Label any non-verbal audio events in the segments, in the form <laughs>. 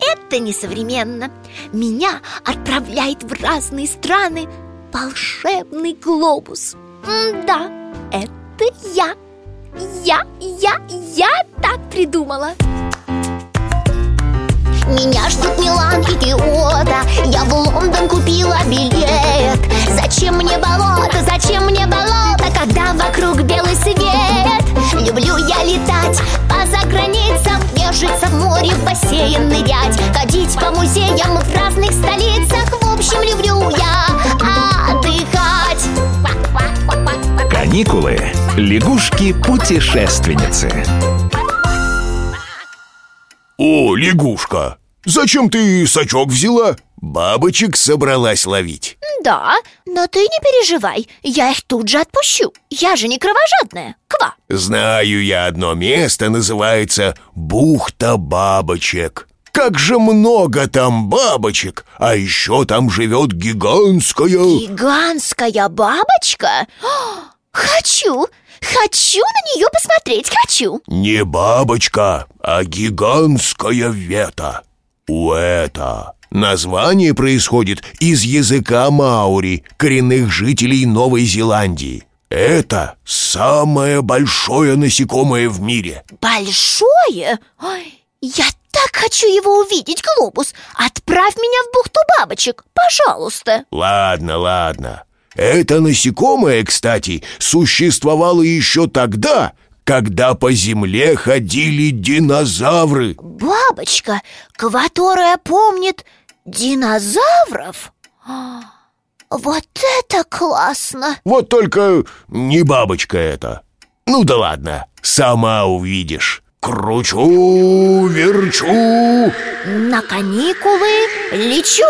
это несовременно. Меня отправляет в разные страны волшебный глобус. Да, это я. Я, я, я так придумала. Меня ждут Милан и Киото. Я в Лондон купила билет. Зачем мне болото, зачем мне болото Когда вокруг белый свет? Люблю я летать Нежиться в море, в бассейн нырять Ходить по музеям в разных столицах В общем, люблю я отдыхать Каникулы. Лягушки-путешественницы. О, лягушка, зачем ты сачок взяла? Бабочек собралась ловить Да, но ты не переживай Я их тут же отпущу Я же не кровожадная Ква Знаю я одно место, называется Бухта Бабочек Как же много там бабочек А еще там живет гигантская Гигантская бабочка? О, Хочу! Хочу на нее посмотреть, хочу! Не бабочка, а гигантская вета Уэта Название происходит из языка маори, коренных жителей Новой Зеландии. Это самое большое насекомое в мире. Большое? Ой, я так хочу его увидеть, глобус. Отправь меня в бухту бабочек, пожалуйста. Ладно, ладно. Это насекомое, кстати, существовало еще тогда, когда по земле ходили динозавры Бабочка, которая помнит динозавров? Вот это классно! Вот только не бабочка это Ну да ладно, сама увидишь Кручу, верчу На каникулы лечу!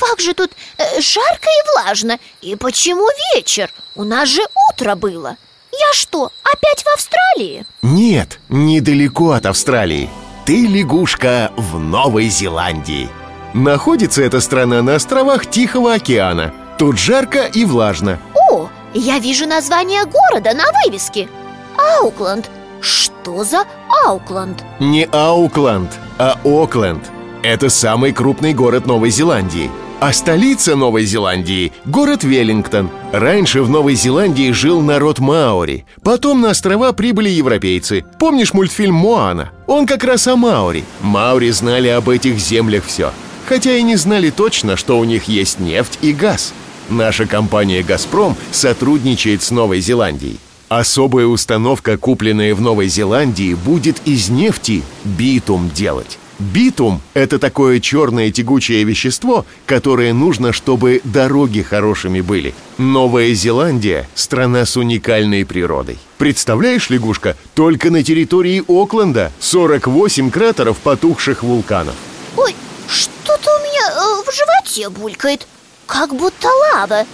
Как же тут э, жарко и влажно? И почему вечер? У нас же утро было. Я что, опять в Австралии? Нет, недалеко от Австралии. Ты лягушка в Новой Зеландии. Находится эта страна на островах Тихого океана. Тут жарко и влажно. О, я вижу название города на вывеске. Аукленд. Что за Аукленд? Не Аукланд, а Окленд. Это самый крупный город Новой Зеландии а столица Новой Зеландии – город Веллингтон. Раньше в Новой Зеландии жил народ Маори Потом на острова прибыли европейцы. Помнишь мультфильм «Моана»? Он как раз о Маори. Маори знали об этих землях все Хотя и не знали точно, что у них есть нефть и газ. Наша компания «Газпром» сотрудничает с Новой Зеландией. Особая установка, купленная в Новой Зеландии, будет из нефти битум делать. Битум – это такое черное тягучее вещество, которое нужно, чтобы дороги хорошими были. Новая Зеландия – страна с уникальной природой. Представляешь, лягушка, только на территории Окленда 48 кратеров потухших вулканов. Ой, что-то у меня э, в животе булькает Как будто лава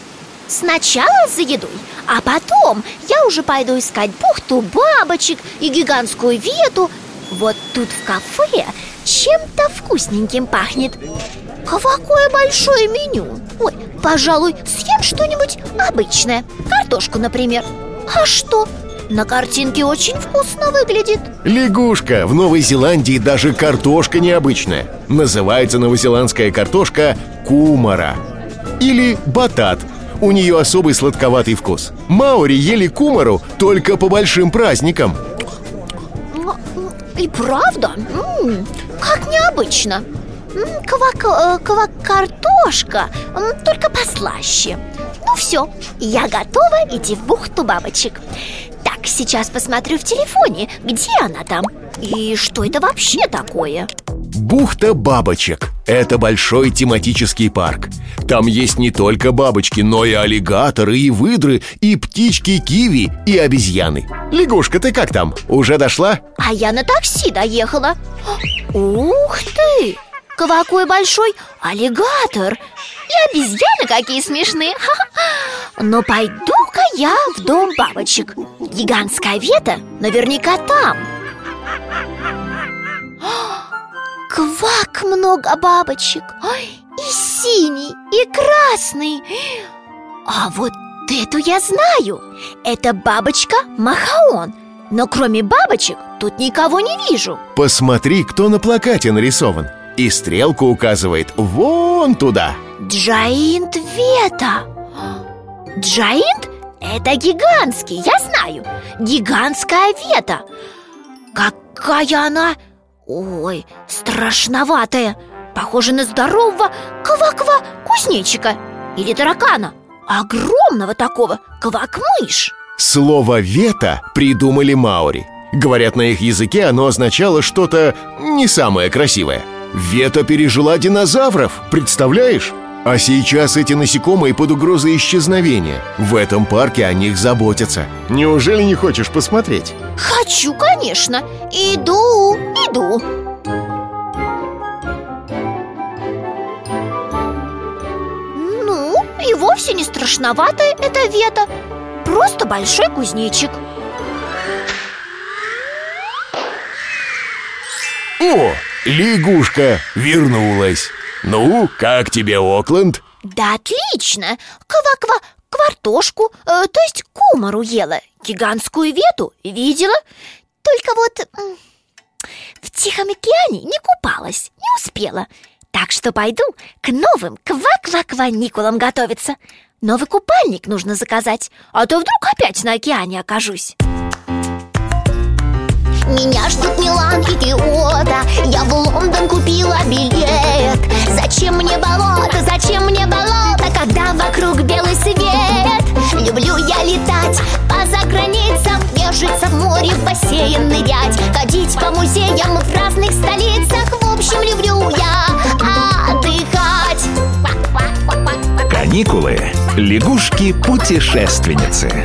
Сначала за едой, а потом я уже пойду искать бухту бабочек и гигантскую вету Вот тут в кафе чем-то вкусненьким пахнет. Какое большое меню? Ой, пожалуй, съем что-нибудь обычное. Картошку, например. А что? На картинке очень вкусно выглядит. Лягушка, в Новой Зеландии даже картошка необычная. Называется новозеландская картошка кумара. Или батат. У нее особый сладковатый вкус. Маори ели кумару только по большим праздникам. И правда? М, как необычно. М, ква- ква- картошка, м, только послаще. Ну все, я готова идти в бухту бабочек. Так, сейчас посмотрю в телефоне, где она там И что это вообще такое? Бухта бабочек – это большой тематический парк. Там есть не только бабочки, но и аллигаторы, и выдры, и птички киви, и обезьяны. Лягушка, ты как там? Уже дошла? А я на такси доехала. <gasps> Ух ты! Какой большой аллигатор! И обезьяны какие смешные! <laughs> Но пойду-ка я в дом бабочек. Гигантская вета наверняка там Квак много бабочек. Ой, И синий, и красный. А вот эту я знаю. Это бабочка Махаон. Но кроме бабочек тут никого не вижу. Посмотри, кто на плакате нарисован. И стрелку указывает вон туда. Джаинт Вета. Джаинт – это гигантский, я знаю. Гигантская Вета. Какая она Ой, страшноватая Похожа на здорового ква-ква кузнечика Или таракана. Огромного такого, квак-мышь Слово «вета» придумали маори. Говорят, на их языке оно означало что-то не самое красивое. Вета пережила динозавров, представляешь? А сейчас эти насекомые под угрозой исчезновения. В этом парке о них заботятся. Неужели не хочешь посмотреть? Хочу, конечно. Иду, иду. Ну, и вовсе не страшноватая эта вета Просто большой кузнечик. О, лягушка вернулась Ну, как тебе Окленд? Да отлично! Ква-ква, квартошку, э, то есть кумару ела Гигантскую вету видела. Только вот в Тихом океане не купалась, не успела. Так что пойду к новым ква-ква-ква-никулам готовиться. Новый купальник нужно заказать, а то вдруг опять на океане окажусь. Меня ждут Милан и Киото Бежиться в море, в бассейн нырять Ходить по музеям в разных столицах В общем, люблю я отдыхать Каникулы. Лягушки-путешественницы.